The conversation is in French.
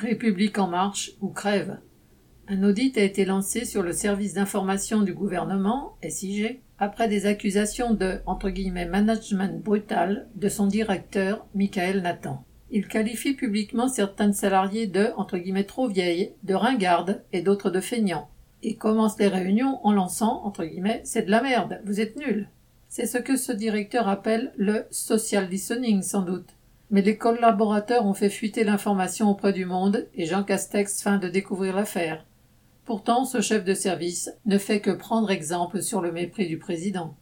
République en marche ou crève. Un audit a été lancé sur le service d'information du gouvernement, SIG, après des accusations de management brutal de son directeur, Michael Nathan. Il qualifie publiquement certains salariés de trop vieilles, de ringardes et d'autres de feignants, et commence les réunions en lançant c'est de la merde, vous êtes nuls. C'est ce que ce directeur appelle le social listening sans doute mais les collaborateurs ont fait fuiter l'information auprès du monde et Jean Castex feint de découvrir l'affaire. Pourtant, ce chef de service ne fait que prendre exemple sur le mépris du président.